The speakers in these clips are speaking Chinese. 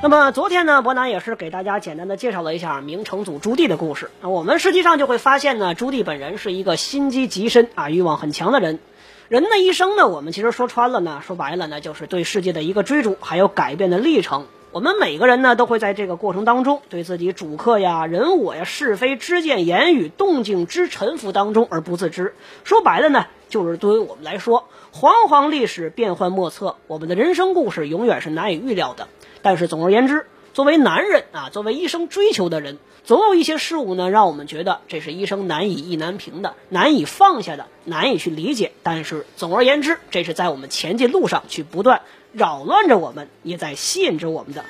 那么昨天呢，伯南也是给大家简单的介绍了一下明成祖朱棣的故事。那我们实际上就会发现呢，朱棣本人是一个心机极深啊、欲望很强的人。人的一生呢，我们其实说穿了呢，说白了呢，就是对世界的一个追逐，还有改变的历程。我们每个人呢，都会在这个过程当中，对自己主客呀、人我呀、是非之见、言语动静之沉浮当中而不自知。说白了呢，就是对于我们来说，煌煌历史变幻莫测，我们的人生故事永远是难以预料的。但是总而言之，作为男人啊，作为一生追求的人，总有一些事物呢，让我们觉得这是一生难以意难平的、难以放下的、难以去理解。但是总而言之，这是在我们前进路上去不断扰乱着我们，也在吸引着我们的。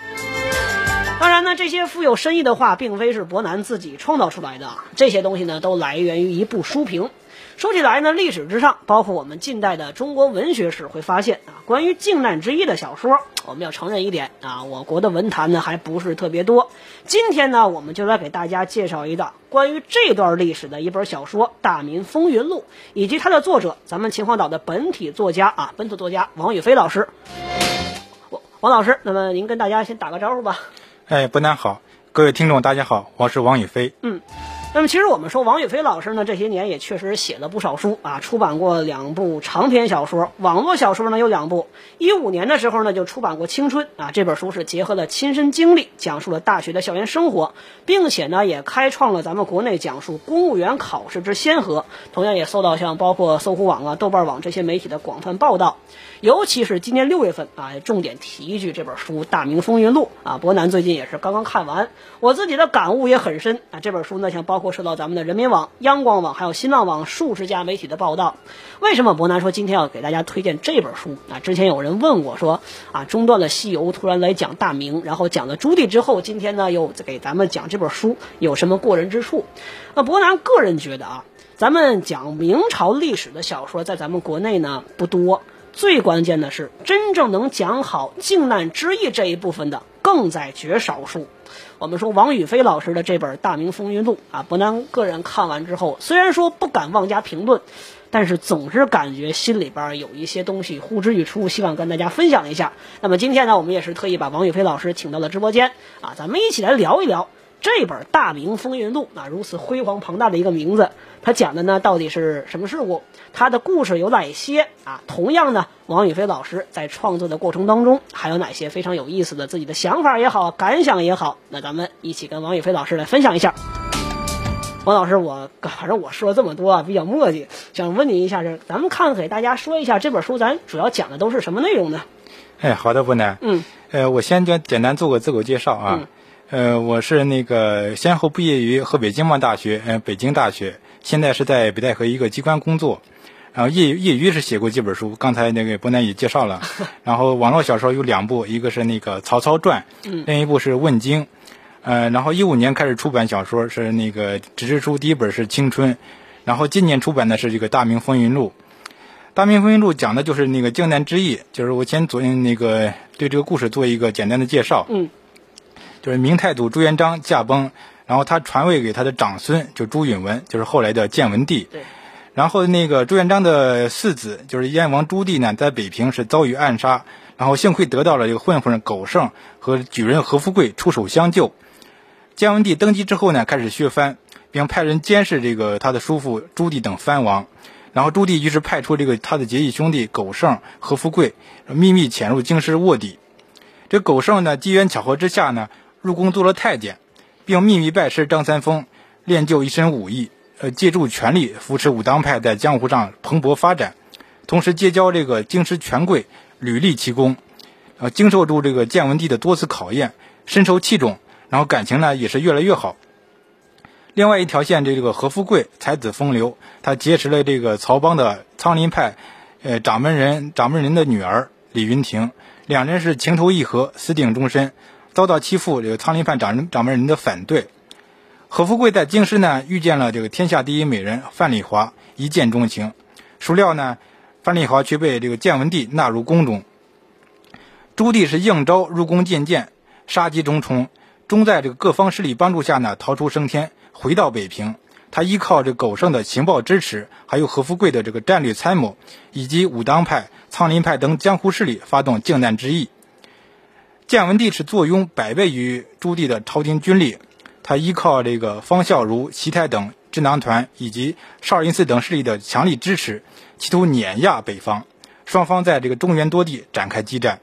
当然呢，这些富有深意的话，并非是伯南自己创造出来的啊，这些东西呢，都来源于一部书评。说起来呢，历史之上，包括我们近代的中国文学史，会发现啊，关于靖难之役的小说，我们要承认一点啊，我国的文坛呢还不是特别多。今天呢，我们就来给大家介绍一个关于这段历史的一本小说《大明风云录》，以及它的作者，咱们秦皇岛的本体作家啊，本土作家王宇飞老师。王王老师，那么您跟大家先打个招呼吧。哎，不难好，各位听众大家好，我是王宇飞。嗯。那么其实我们说王宇飞老师呢，这些年也确实写了不少书啊，出版过两部长篇小说，网络小说呢有两部。一五年的时候呢就出版过《青春》啊，这本书是结合了亲身经历，讲述了大学的校园生活，并且呢也开创了咱们国内讲述公务员考试之先河，同样也受到像包括搜狐网啊、豆瓣网这些媒体的广泛报道。尤其是今年六月份啊，重点提一句这本书《大明风云录》啊，伯南最近也是刚刚看完，我自己的感悟也很深啊。这本书呢，像包包括受到咱们的人民网、央广网还有新浪网数十家媒体的报道。为什么伯南说今天要给大家推荐这本书啊？之前有人问我说啊，中断了西游，突然来讲大明，然后讲了朱棣之后，今天呢又给咱们讲这本书，有什么过人之处？那伯南个人觉得啊，咱们讲明朝历史的小说在咱们国内呢不多。最关键的是，真正能讲好靖难之役这一部分的更在绝少数。我们说王宇飞老师的这本《大明风云录》啊，伯南个人看完之后，虽然说不敢妄加评论，但是总是感觉心里边有一些东西呼之欲出，希望跟大家分享一下。那么今天呢，我们也是特意把王宇飞老师请到了直播间啊，咱们一起来聊一聊这本《大明风云录》啊，如此辉煌庞大的一个名字，它讲的呢到底是什么事故？它的故事有哪些啊？同样呢，王宇飞老师在创作的过程当中，还有哪些非常有意思的自己的想法也好，感想也好，那咱们一起跟王宇飞老师来分享一下。王老师，我反正我说了这么多啊，比较墨迹，想问您一下，是咱们看给大家说一下这本书，咱主要讲的都是什么内容呢？哎，好的，不难。嗯。呃，我先简简单做个自我介绍啊。嗯。呃，我是那个先后毕业于河北经贸大学、呃，北京大学，现在是在北戴河一个机关工作。然后业业余是写过几本书，刚才那个伯南也介绍了。然后网络小说有两部，一个是那个《曹操传》，另一部是《问经》。呃，然后一五年开始出版小说，是那个纸质书，第一本是《青春》，然后今年出版的是这个《大明风云录》。《大明风云录》讲的就是那个靖难之役，就是我先做那个对这个故事做一个简单的介绍。嗯，就是明太祖朱元璋驾崩，然后他传位给他的长孙，就朱允文，就是后来的建文帝。对。然后那个朱元璋的四子，就是燕王朱棣呢，在北平是遭遇暗杀，然后幸亏得到了这个混混苟胜和举人何富贵出手相救。建文帝登基之后呢，开始削藩，并派人监视这个他的叔父朱棣等藩王。然后朱棣于是派出这个他的结义兄弟苟胜、何富贵，秘密潜入京师卧底。这苟胜呢，机缘巧合之下呢，入宫做了太监，并秘密拜师张三丰，练就一身武艺。呃，借助权力扶持武当派在江湖上蓬勃发展，同时结交这个京师权贵，屡立奇功，呃，经受住这个建文帝的多次考验，深受器重，然后感情呢也是越来越好。另外一条线，这个何富贵才子风流，他结识了这个曹帮的苍林派，呃，掌门人掌门人的女儿李云亭，两人是情投意合，私定终身，遭到欺负这个苍林派掌掌门人的反对。何富贵在京师呢遇见了这个天下第一美人范丽华，一见钟情。孰料呢，范丽华却被这个建文帝纳入宫中。朱棣是应召入宫觐见，杀机重重，终在这个各方势力帮助下呢逃出升天，回到北平。他依靠这狗剩的情报支持，还有何富贵的这个战略参谋，以及武当派、苍林派等江湖势力发动靖难之役。建文帝是坐拥百倍于朱棣的朝廷军力。他依靠这个方孝孺、齐泰等智囊团以及少林寺等势力的强力支持，企图碾压北方。双方在这个中原多地展开激战。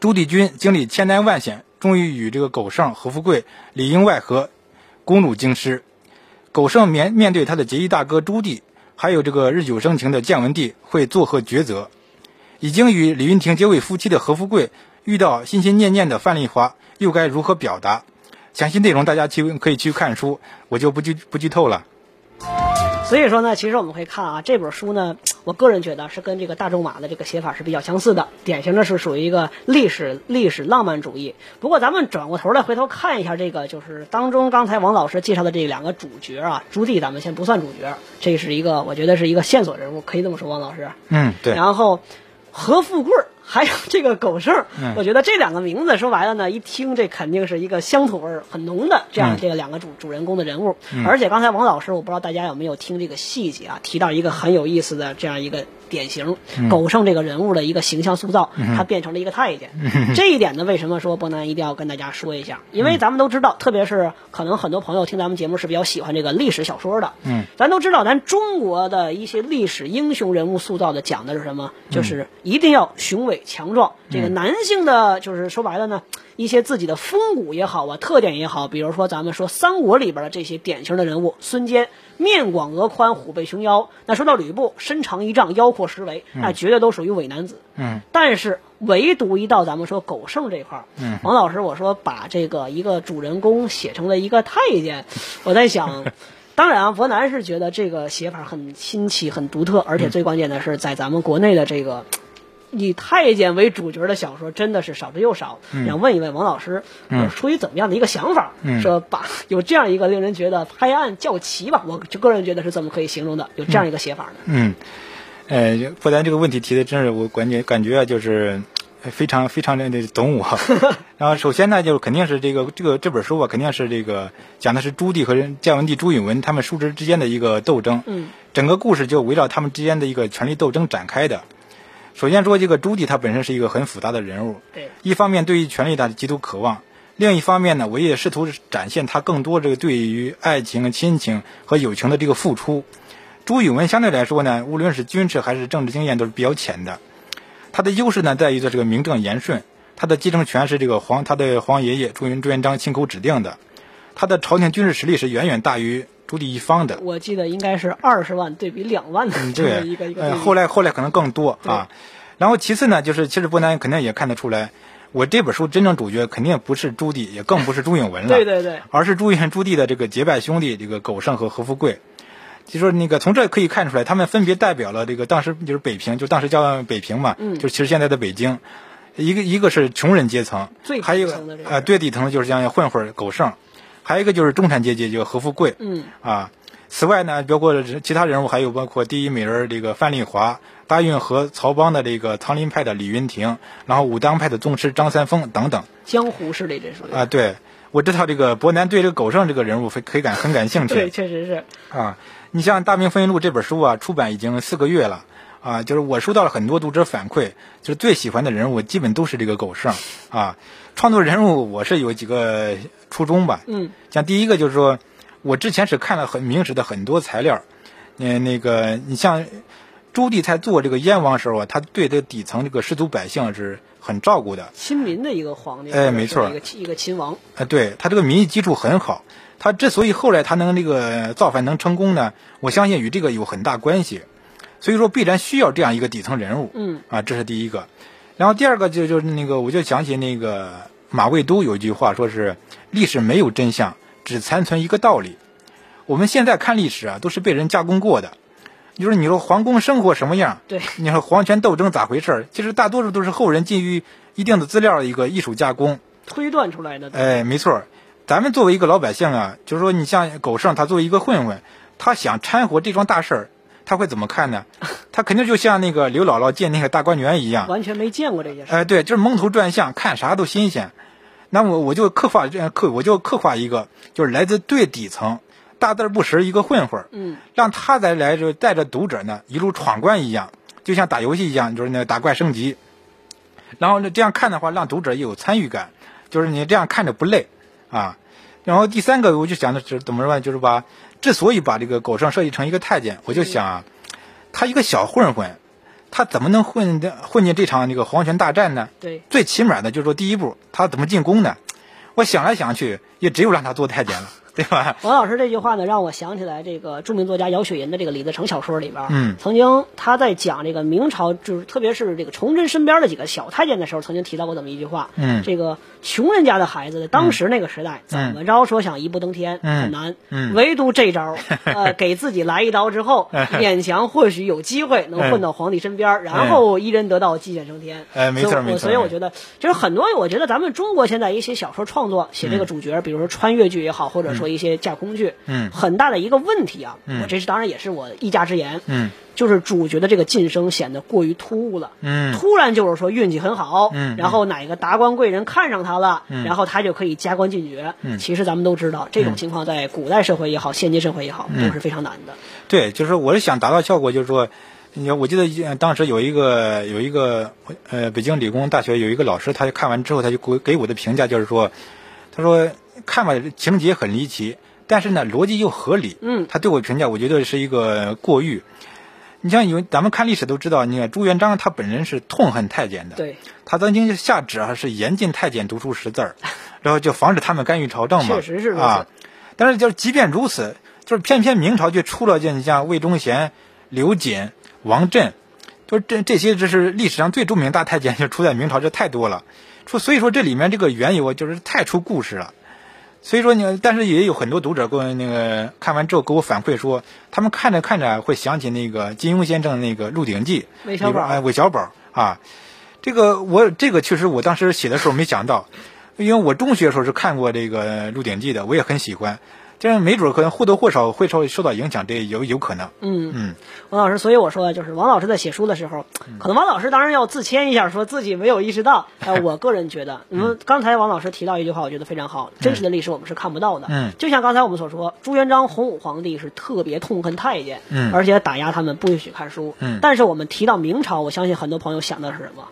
朱棣军经历千难万险，终于与这个狗胜、何富贵里应外合，攻入京师。狗胜面面对他的结义大哥朱棣，还有这个日久生情的建文帝，会作何抉择？已经与李云亭结为夫妻的何富贵，遇到心心念念的范丽华，又该如何表达？详细内容大家去可以去看书，我就不剧不剧透了。所以说呢，其实我们会看啊，这本书呢，我个人觉得是跟这个大仲马的这个写法是比较相似的，典型的是属于一个历史历史浪漫主义。不过咱们转过头来回头看一下这个，就是当中刚才王老师介绍的这两个主角啊，朱棣咱们先不算主角，这是一个我觉得是一个线索人物，可以这么说，王老师。嗯，对。然后何富贵。还有这个狗剩，我觉得这两个名字说白了呢，一听这肯定是一个乡土味儿很浓的这样这个两个主主人公的人物。而且刚才王老师，我不知道大家有没有听这个细节啊，提到一个很有意思的这样一个。典型狗剩这个人物的一个形象塑造，他变成了一个太监。这一点呢，为什么说伯南一定要跟大家说一下？因为咱们都知道，特别是可能很多朋友听咱们节目是比较喜欢这个历史小说的。嗯，咱都知道，咱中国的一些历史英雄人物塑造的讲的是什么？就是一定要雄伟强壮。这个男性的，就是说白了呢。一些自己的风骨也好啊，特点也好，比如说咱们说三国里边的这些典型的人物，孙坚面广额宽，虎背熊腰。那说到吕布，身长一丈，腰阔十围，那绝对都属于伪男子。嗯。但是唯独一到咱们说狗剩这块儿，嗯，王老师，我说把这个一个主人公写成了一个太监，我在想，当然啊，伯南是觉得这个写法很新奇、很独特，而且最关键的是在咱们国内的这个。以太监为主角的小说真的是少之又少。想问一问王老师，出于怎么样的一个想法，说把有这样一个令人觉得拍案叫奇吧？我就个人觉得是怎么可以形容的？有这样一个写法呢？嗯，呃，不丹这个问题提的真是我感觉感觉啊就是非常非常的懂我。然后首先呢，就是肯定是这个这个这本书吧，肯定是这个讲的是朱棣和建文帝朱允文他们叔侄之间的一个斗争。嗯，整个故事就围绕他们之间的一个权力斗争展开的。首先说，这个朱棣他本身是一个很复杂的人物。对，一方面对于权力他极度渴望，另一方面呢，我也试图展现他更多这个对于爱情、亲情和友情的这个付出。朱允炆相对来说呢，无论是军事还是政治经验都是比较浅的。他的优势呢，在于做这个名正言顺，他的继承权是这个皇他的皇爷爷朱元朱元璋亲口指定的，他的朝廷军事实力是远远大于。朱棣一方的，我记得应该是二十万对比两万的这么一个一个。呃，后来后来可能更多啊。然后其次呢，就是其实伯南肯定也看得出来，我这本书真正主角肯定不是朱棣，也更不是朱允文了。对对对。而是朱元朱棣的这个结拜兄弟，这个苟胜和何富贵。就说那个从这可以看出来，他们分别代表了这个当时就是北平，就当时叫北平嘛，嗯，就其实现在的北京。一个一个是穷人阶层，最还有呃最底层的就是像混混狗剩。还有一个就是中产阶级，就何富贵。嗯啊，此外呢，包括其他人物，还有包括第一美人这个范丽华，大运河曹帮的这个苍林派的李云亭，然后武当派的宗师张三丰等等。江湖势力这属于啊，对，我知道这个伯南对这个狗剩这个人物非可以感很感兴趣。对，确实是。啊，你像《大明风云录》这本书啊，出版已经四个月了。啊，就是我收到了很多读者反馈，就是最喜欢的人物基本都是这个狗剩啊。创作人物我是有几个初衷吧，嗯，像第一个就是说，我之前是看了很明史的很多材料，嗯，那个你像朱棣在做这个燕王时候啊，他对这底层这个士族百姓是很照顾的，亲民的一个皇帝，哎，没错，一个一个亲王，哎，对他这个民意基础很好，他之所以后来他能这个造反能成功呢，我相信与这个有很大关系。所以说必然需要这样一个底层人物，嗯，啊，这是第一个。然后第二个就就是那个，我就想起那个马未都有一句话，说是历史没有真相，只残存一个道理。我们现在看历史啊，都是被人加工过的。就是你说皇宫生活什么样，对，你说皇权斗争咋回事？其实大多数都是后人基于一定的资料的一个艺术加工推断出来的。哎，没错。咱们作为一个老百姓啊，就是说你像狗剩，他作为一个混混，他想掺和这桩大事儿，他会怎么看呢？他肯定就像那个刘姥姥见那个大观园一样，完全没见过这件事。哎，对，就是蒙头转向，看啥都新鲜。那我我就刻画刻，我就刻画一个，就是来自最底层、大字不识一个混混，嗯，让他再来就带着读者呢一路闯关一样，就像打游戏一样，就是那打怪升级。然后呢，这样看的话，让读者也有参与感，就是你这样看着不累啊。然后第三个，我就想的是怎么说呢？就是把之所以把这个狗剩设计成一个太监，我就想啊，他一个小混混，他怎么能混的混进这场那个皇权大战呢？对，最起码的就是说第一步，他怎么进宫呢？我想来想去，也只有让他做太监了，对吧？王老师这句话呢，让我想起来这个著名作家姚雪银的这个李自成小说里边，嗯。曾经他在讲这个明朝，就是特别是这个崇祯身边的几个小太监的时候，曾经提到过这么一句话，嗯。这个穷人家的孩子，在当时那个时代，怎么着说想一步登天、嗯很难，嗯。唯独这招，呃，给自己来一刀之后，勉强或许有机会能混到皇帝身边，然后一人得道，鸡犬升天。哎没错没错所以我觉得，就是很多，我觉得咱们中国现在一些小说创作写这个主角，比如说穿越剧也好，或者说一些架空剧，嗯。很大的一个问题啊，嗯。我这是当然也是我一家之言，嗯。就是主角的这个晋升显得过于突兀了。嗯。突然就是说运气很好，嗯。然后哪个达官贵人看上他了，嗯。然后他就可以加官进爵。嗯。其实咱们都知道，这种情况在古代社会也好，现今社会也好，嗯。都是非常难的。对，就是我是想达到效果，就是说，你看，我记得呃当时有一个有一个呃北京理工大学有一个老师，他就看完之后，他就给给我的评价就是说，他说看吧情节很离奇，但是呢逻辑又合理。嗯他对我评价，我觉得是一个过誉。你像有咱们看历史都知道，你看朱元璋他本人是痛恨太监的，对，他曾经下旨啊是严禁太监读书识字儿，然后就防止他们干预朝政嘛。确实是啊。但是就是即便如此，就是偏偏明朝却出了这你像魏忠贤、刘瑾、王振，就是这这些这是历史上最著名的大太监，就出在明朝，这太多了。说所以说这里面这个缘由啊就是太出故事了。所以说你，但是也有很多读者给我那个看完之后给我反馈说，他们看着看着会想起那个金庸先生那个《鹿鼎记》韦小宝。里边哎，韦小宝啊，这个我这个确实我当时写的时候没想到，因为我中学的时候是看过这个《鹿鼎记》的，我也很喜欢，这样没准可能或多或少会受受到影响，这有有可能。嗯，嗯。王老师，所以我说的就是王老师在写书的时候，可能王老师当然要自谦一下，说自己没有意识到。呃，我个人觉得，你们刚才王老师提到一句话，我觉得非常好，真实的历史我们是看不到的。嗯。就像刚才我们所说，朱元璋洪武皇帝是特别痛恨太监，嗯。而且打压他们，不允许看书。嗯。但是我们提到明朝，我相信很多朋友想的是什么？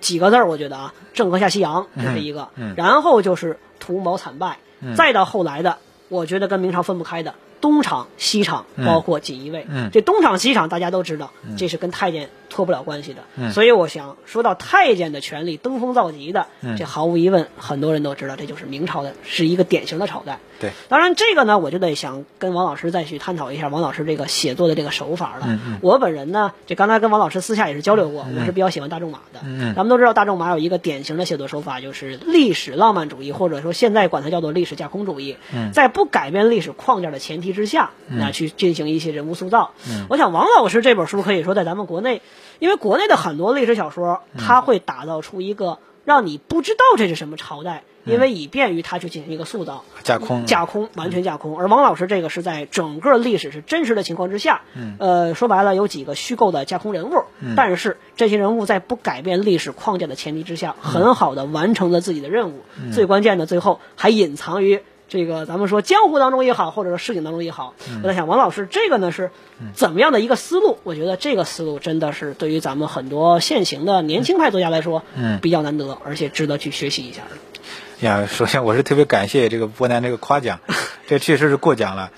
几个字儿，我觉得啊，郑和下西洋这是一个，嗯嗯。然后就是图谋惨败，嗯。再到后来的，我觉得跟明朝分不开的东厂、西厂，嗯包括锦衣卫。嗯这东厂、西厂大家都知道，这是跟太监脱不了关系的。嗯所以我想说到太监的权力登峰造极的，嗯这毫无疑问，很多人都知道，这就是明朝的，是一个典型的朝代。对，当然这个呢，我就得想跟王老师再去探讨一下王老师这个写作的这个手法了。我本人呢，这刚才跟王老师私下也是交流过，我是比较喜欢大仲马的。咱们都知道大仲马有一个典型的写作手法，就是历史浪漫主义，或者说现在管它叫做历史架空主义。嗯在不改变历史框架的前提之下，那去进行一些人物塑造。嗯我想王老师这本书可以说在咱们国内，因为国内的很多历史小说，它会打造出一个让你不知道这是什么朝代。因为以便于他去进行一个塑造，架空架空，完全架空。而王老师这个是在整个历史是真实的情况之下，呃，说白了有几个虚构的架空人物，但是这些人物在不改变历史框架的前提之下，很好的完成了自己的任务。最关键的，最后还隐藏于。这个咱们说江湖当中也好，或者说市井当中也好，我在想王老师这个呢是怎么样的一个思路？我觉得这个思路真的是对于咱们很多现行的年轻派作家来说，嗯比较难得，而且值得去学习一下的。呀，首先我是特别感谢这个波南这个夸奖，这确实是过奖了。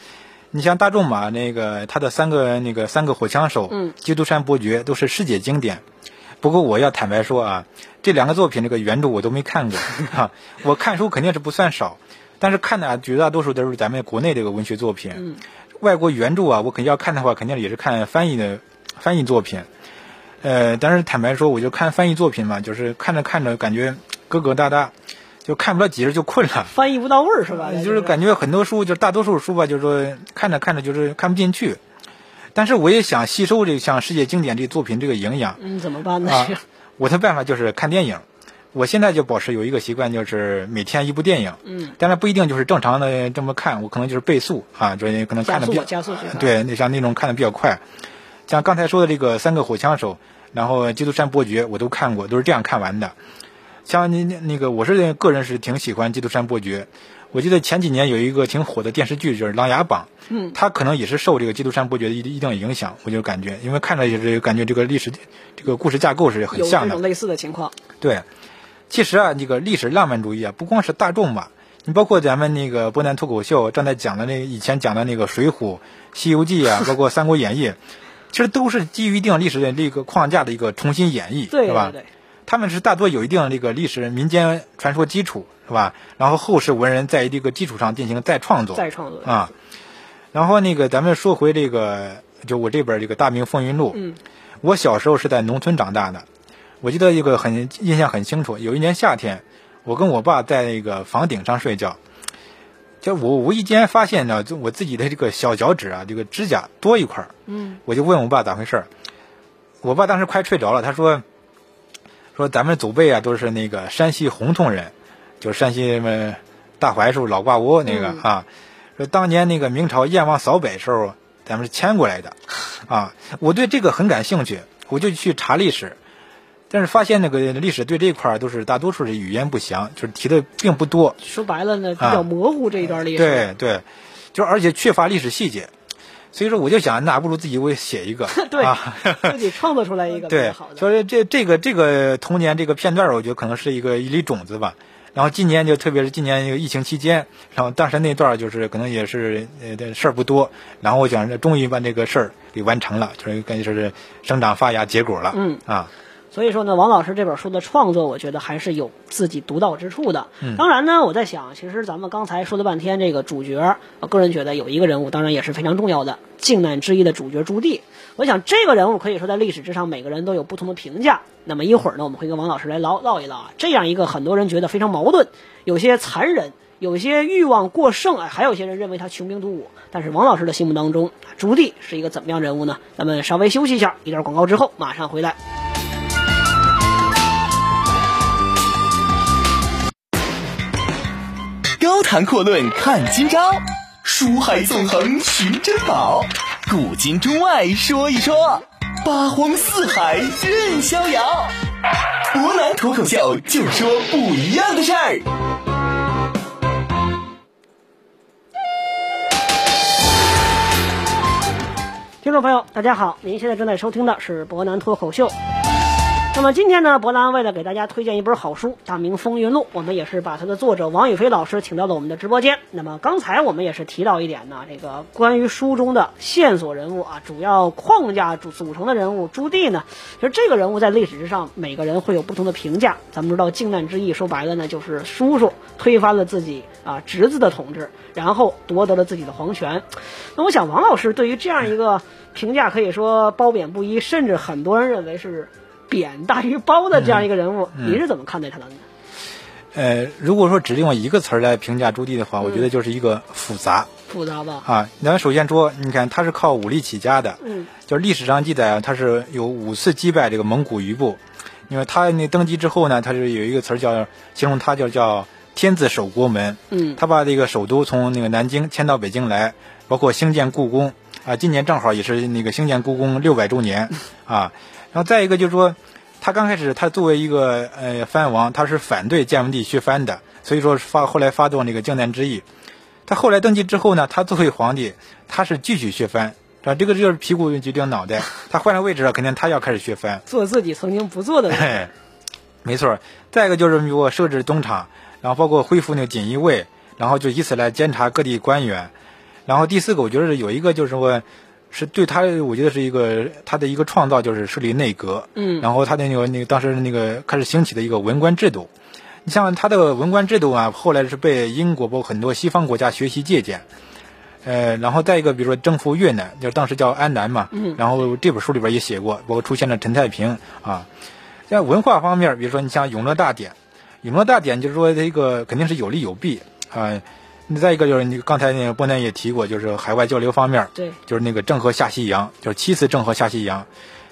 你像大仲马那个他的三个那个三个火枪手，嗯基督山伯爵都是世界经典。不过我要坦白说啊，这两个作品这个原著我都没看过 啊，我看书肯定是不算少，但是看的啊绝大多数都是咱们国内这个文学作品。嗯外国原著啊，我肯定要看的话，肯定也是看翻译的翻译作品。呃，但是坦白说，我就看翻译作品嘛，就是看着看着感觉疙疙瘩瘩，就看不了几页就困了。翻译不到位儿是吧？呃就是感觉很多书，就是大多数书吧，就是说看着看着就是看不进去。但是我也想吸收这个像世界经典这作品这个营养嗯，怎么办呢？啊，我的办法就是看电影。我现在就保持有一个习惯，就是每天一部电影。嗯，当然不一定就是正常的这么看，我可能就是倍速啊，就是可能看的比较加速加速对，那像那种看的比较快，像刚才说的这个《三个火枪手》，然后《基督山伯爵》，我都看过，都是这样看完的。像那那那个，我是个人是挺喜欢《基督山伯爵》。我记得前几年有一个挺火的电视剧，就是《琅琊榜》。嗯，他可能也是受这个《基督山伯爵》的一一定影响，我就感觉，因为看着也是感觉这个历史这个故事架构是很像的有。类似的情况。对，其实啊，这个历史浪漫主义啊，不光是大众吧，你包括咱们那个波南脱口秀正在讲的那以前讲的那个《水浒》《西游记》啊，包括《三国演义》，其实都是基于一定历史的这个框架的一个重新演绎，对是吧？他们是大多有一定的这个历史民间传说基础，是吧？然后后世文人在这个基础上进行再创作，再创作。啊。然后那个咱们说回这个，就我这本这个《大明风云录》，嗯，我小时候是在农村长大的，我记得一个很印象很清楚。有一年夏天，我跟我爸在那个房顶上睡觉，就我无意间发现呢，就我自己的这个小脚趾啊，这个指甲多一块儿，嗯，我就问我爸咋回事儿。我爸当时快睡着了，他说说咱们祖辈啊都是那个山西洪洞人，就是山西什么大槐树、老挂窝那个、嗯啊。说当年那个明朝燕王扫北时候，咱们是迁过来的，啊，我对这个很感兴趣，我就去查历史，但是发现那个历史对这一块儿都是大多数是语言不详，就是提的并不多。说白了呢，比较模糊这一段历史。对对，就而且缺乏历史细节，所以说我就想，那不如自己我也写一个，对啊，自己创作出来一个 比对好，的。所以这这个这个童年这个片段，我觉得可能是一个一粒种子吧。然后今年就特别是今年这个疫情期间，然后当时那段就是可能也是呃事儿不多，然后我想终于把这个事儿给完成了，就是感觉是生长发芽结果了，嗯啊，所以说呢，王老师这本书的创作，我觉得还是有自己独到之处的。当然呢，我在想，其实咱们刚才说了半天这个主角，我个人觉得有一个人物，当然也是非常重要的，靖难之役的主角朱棣。我想这个人物可以说在历史之上，每个人都有不同的评价。那么一会儿呢，我们会跟王老师来唠唠一唠啊，这样一个很多人觉得非常矛盾，有些残忍，有些欲望过剩，哎，还有些人认为他穷兵黩武。但是王老师的心目当中，朱棣是一个怎么样人物呢？咱们稍微休息一下，一段广告之后马上回来。高谈阔论看今朝，书海纵横寻珍宝，古今中外说一说，八荒四海任逍遥。博南脱口秀就说不一样的事儿。听众朋友，大家好，您现在正在收听的是博南脱口秀。那么今天呢，博兰为了给大家推荐一本好书《大明风云录》，我们也是把它的作者王宇飞老师请到了我们的直播间。那么刚才我们也是提到一点呢，这个关于书中的线索人物啊，主要框架组组成的人物朱棣呢，其实这个人物在历史之上，每个人会有不同的评价。咱们知道靖难之役，说白了呢，就是叔叔推翻了自己啊侄子的统治，然后夺得了自己的皇权。那我想王老师对于这样一个评价可以说褒贬不一，甚至很多人认为是贬大于包的这样一个人物，你是怎么看待他的呢？呃，如果说只用一个词儿来评价朱棣的话，我觉得就是一个复杂复杂吧？啊。咱首先说，你看他是靠武力起家的，嗯，就是历史上记载啊，他是有五次击败这个蒙古余部。因为他那登基之后呢，他是有一个词儿叫形容他叫叫天子守国门。嗯他把这个首都从那个南京迁到北京来，包括兴建故宫啊，今年正好也是那个兴建故宫六百周年 啊。然后再一个就是说，他刚开始他作为一个呃藩王，他是反对建文帝削藩的，所以说发后来发动这个靖难之役。他后来登基之后呢，他作为皇帝，他是继续削藩，啊，这个就是屁股决定脑袋。他换了位置了，肯定他要开始削藩。做自己曾经不做的人。没错。再一个就是比如设置东厂，然后包括恢复那个锦衣卫，然后就以此来监察各地官员。然后第四个，我觉得是有一个就是说，是对他，我觉得是一个他的一个创造，就是设立内阁。嗯然后他的那个那个当时那个开始兴起的一个文官制度。你像他的文官制度啊，后来是被英国包括很多西方国家学习借鉴。呃，然后再一个，比如说征服越南，就是当时叫安南嘛，嗯然后这本书里边也写过，包括出现了陈太平啊。在文化方面，比如说你像《永乐大典》，《永乐大典》就是说这个肯定是有利有弊啊。那再一个就是你刚才那个波南也提过，就是海外交流方面，对，就是那个郑和下西洋，就是七次郑和下西洋。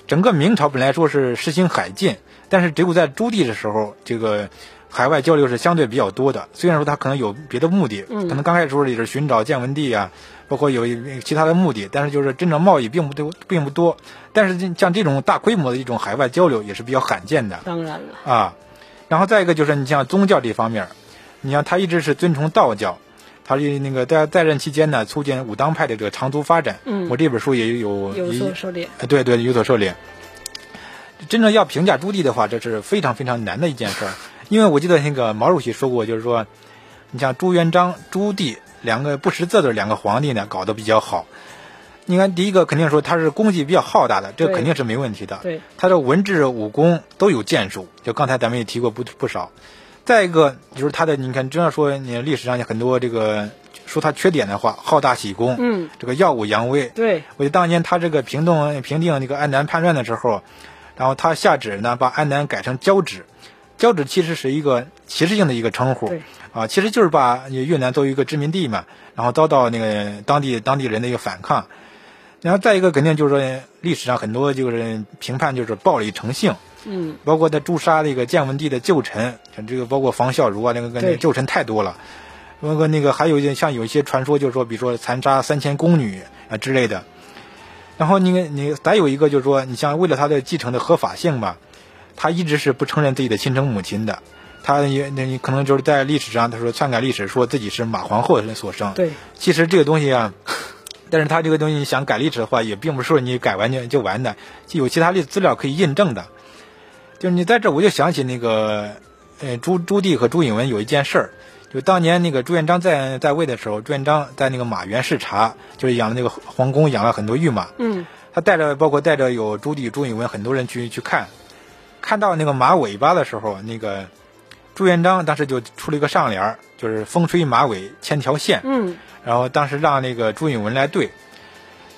整个明朝本来说是实行海禁，但是只有在朱棣的时候，这个海外交流是相对比较多的。虽然说他可能有别的目的，嗯可能刚开始时候也是寻找建文帝啊，包括有一其他的目的，但是就是真正贸易并不多，并不多。但是像这种大规模的一种海外交流也是比较罕见的。当然了，啊，然后再一个就是你像宗教这方面，你像他一直是尊崇道教，他是那个在在任期间呢，促进武当派的这个长足发展。嗯我这本书也有有所涉猎。呃对对有所涉猎。真正要评价朱棣的话，这是非常非常难的一件事儿，因为我记得那个毛主席说过，就是说，你像朱元璋、朱棣两个不识字的两个皇帝呢，搞得比较好。你看，第一个肯定说他是功绩比较浩大的，这肯定是没问题的。对，他的文治武功都有建树，就刚才咱们也提过不不少。再一个就是他的，你看，真要说你历史上有很多这个说他缺点的话，好大喜功，嗯，这个耀武扬威。对，我记得当年他这个平定平定那个安南叛乱的时候，然后他下旨呢，把安南改成交趾。交趾其实是一个歧视性的一个称呼对，啊，其实就是把越南作为一个殖民地嘛，然后遭到那个当地当地人的一个反抗。然后再一个，肯定就是说历史上很多就是评判就是暴力成性，嗯，包括他诛杀那个建文帝的旧臣，像这个包括房孝孺啊，那个那个旧臣太多了。包括那个还有一些像有一些传说，就是说，比如说残杀三千宫女啊之类的。然后你你再有一个就是说，你像为了他的继承的合法性吧，他一直是不承认自己的亲生母亲的。他也那你可能就是在历史上，他说篡改历史，说自己是马皇后所生。对，其实这个东西啊，但是他这个东西想改历史的话，也并不是说你改完就就完的，就有其他的资料可以印证的。就是你在这，我就想起那个，呃，朱朱棣和朱允炆有一件事儿，就当年那个朱元璋在在位的时候，朱元璋在那个马原视察，就是养的那个皇宫养了很多御马，嗯，他带着包括带着有朱棣、朱允炆很多人去去看，看到那个马尾巴的时候，那个朱元璋当时就出了一个上联儿，就是风吹马尾千条线，嗯，然后当时让那个朱允炆来对，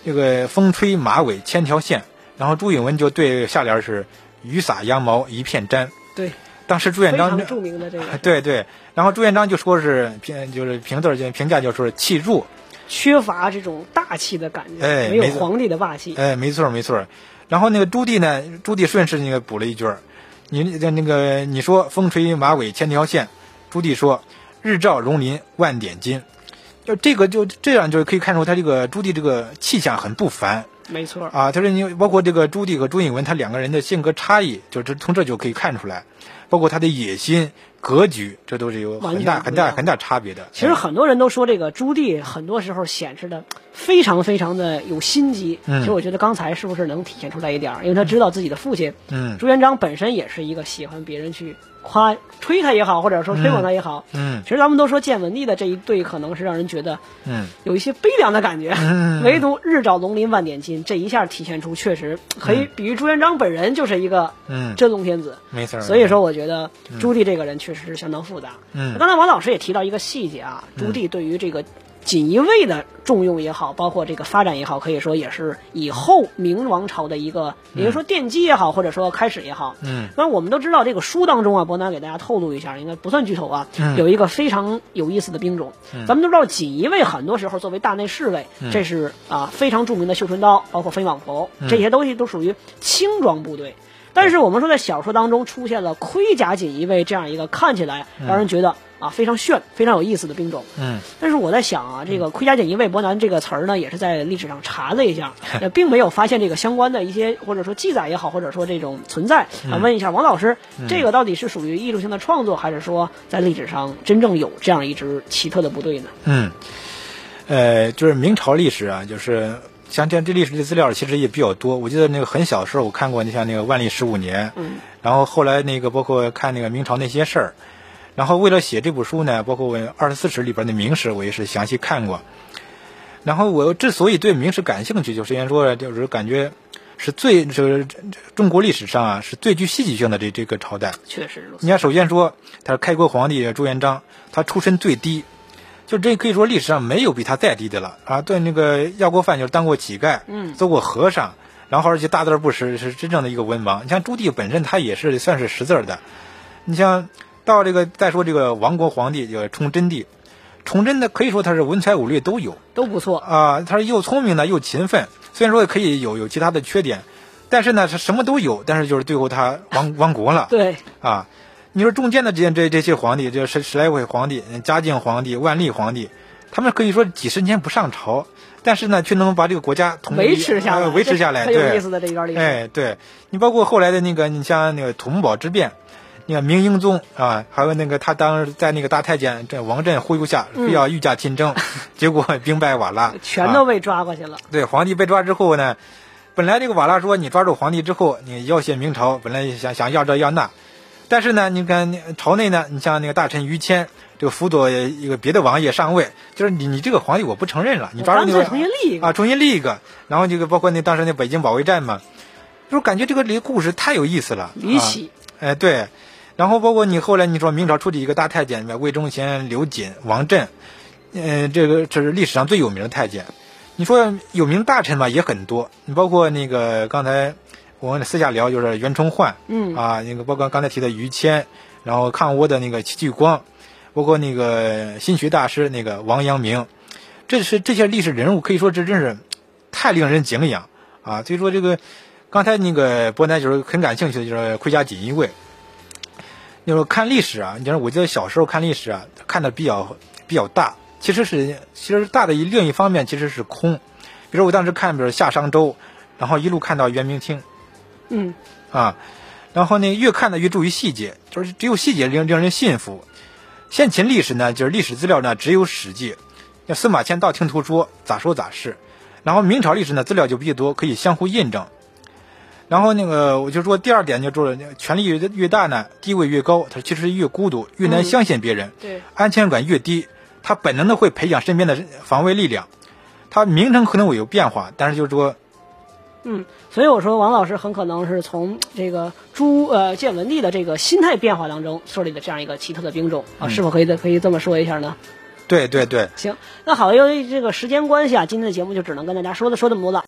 这个风吹马尾千条线，然后朱允炆就对下联是雨洒羊毛一片毡。对，当时朱元璋著名的这个对对，然后朱元璋就说是评就是评字就评价就说是气弱，缺乏这种大气的感觉，没有哎没有皇帝的霸气。哎，没错没错。然后那个朱棣呢，朱棣顺势那个补了一句儿，你那那个你说风吹马尾千条线，朱棣说日照荣林万点金，就这个就这样就可以看出他这个朱棣这个气象很不凡没错，啊。就是你包括这个朱棣和朱允炆他两个人的性格差异，就是从这就可以看出来，包括他的野心格局，这都是有很大很大很大差别的。其实很多人都说这个朱棣很多时候显示的非常非常的有心机。嗯其实我觉得刚才是不是能体现出来一点儿？因为他知道自己的父亲嗯朱元璋本身也是一个喜欢别人去夸吹他也好，或者说推广他也好。嗯其实咱们都说建文帝的这一对可能是让人觉得嗯有一些悲凉的感觉，嗯唯独日照龙鳞万点金，这一下体现出确实可以比喻朱元璋本人就是一个嗯，真龙天子。没错。所以说，我觉得朱棣这个人确实是相当复杂。嗯刚才王老师也提到一个细节啊，朱棣对于这个锦衣卫的重用也好，包括这个发展也好，可以说也是以后明王朝的一个，也就是说奠基也好，或者说开始也好。嗯那我们都知道，这个书当中啊，伯南给大家透露一下，应该不算剧透啊，嗯有一个非常有意思的兵种。嗯咱们都知道，锦衣卫很多时候作为大内侍卫，嗯这是啊非常著名的绣春刀，包括飞往佛，这些东西都属于轻装部队。但是我们说，在小说当中出现了盔甲锦衣卫这样一个看起来让人觉得啊非常炫、非常有意思的兵种。嗯但是我在想啊，这个盔甲锦衣卫伯南这个词儿呢，也是在历史上查了一下，呃，并没有发现这个相关的一些或者说记载也好，或者说这种存在。啊，问一下王老师，这个到底是属于艺术性的创作，还是说在历史上真正有这样一支奇特的部队呢？嗯，呃，就是明朝历史啊，就是像这这历史的资料其实也比较多。我记得那个很小时候我看过，你像那个万历十五年，嗯，然后后来那个包括看那个明朝那些事儿，然后为了写这部书呢，包括我二十四史里边的明史，我也是详细看过。然后我之所以对明史感兴趣，就是因为说就是感觉是最就是中国历史上啊是最具戏剧性的这这个朝代。确实如此。你看，首先说他是开国皇帝朱元璋，他出身最低，就这可以说历史上没有比他再低的了啊！对那个要过饭就是当过乞丐，嗯做过和尚，然后而且大字不识，是真正的一个文盲。你像朱棣本身他也是算是识字的，你像到这个再说这个亡国皇帝这个崇祯帝，崇祯呢可以说他是文才武略都有都不错，啊，他是又聪明呢又勤奋，虽然说可以有有其他的缺点。但是呢，他什么都有，但是就是最后他亡亡国了。对啊，你说中间的这些这这些皇帝，这十十来位皇帝，嘉靖皇帝、万历皇帝，他们可以说几十年不上朝，但是呢，却能把这个国家统维持下来，维持下来，很有意思的这一段历史。哎，对你包括后来的那个，你像那个土木堡之变。你看明英宗啊，还有那个他当时在那个大太监这王振忽悠下，非要御驾亲征，结果兵败瓦剌，全都被抓过去了。对，皇帝被抓之后呢，本来这个瓦剌说你抓住皇帝之后，你要挟明朝，本来想想要这要那，但是呢，你看朝内呢，你像那个大臣于谦，这个辅佐一个别的王爷上位，就是你你这个皇帝我不承认了，你抓住那个重新立一个。啊，重新立一个，然后这个包括那当时那北京保卫战嘛，就是感觉这个这个故事太有意思了，离奇，哎对。然后包括你后来你说明朝出的一个大太监，魏忠贤、刘瑾、王振，嗯，这个这是历史上最有名的太监。你说有名大臣吧也很多，你包括那个刚才我们私下聊就是袁崇焕，嗯啊，那个包括刚才提的于谦，然后抗倭的那个戚继光，包括那个心学大师那个王阳明，这是这些历史人物可以说这真是太令人敬仰啊。所以说这个刚才那个伯南就是很感兴趣的就是盔甲锦衣卫。你说看历史啊，你说我记得小时候看历史啊，看的比较比较大，其实是其实大的一另一方面其实是空。比如我当时看，比如夏商周，然后一路看到元明清，嗯，啊，然后呢越看呢越注意细节，就是只有细节令令人信服。先秦历史呢，就是历史资料呢只有《史记》，像司马迁道听途说，咋说咋是。然后明朝历史呢资料就比较多，可以相互印证。然后那个，我就说第二点，就说权力越越大呢，地位越高，他其实越孤独，越难相信别人，对，安全感越低，他本能的会培养身边的防卫力量。他名称可能会有变化，但是就是说，嗯，所以我说王老师很可能是从这个朱呃建文帝的这个心态变化当中设立的这样一个奇特的兵种啊，是否可以可以这么说一下呢？对对对，行，那好，由于这个时间关系啊，今天的节目就只能跟大家说的说这么多了。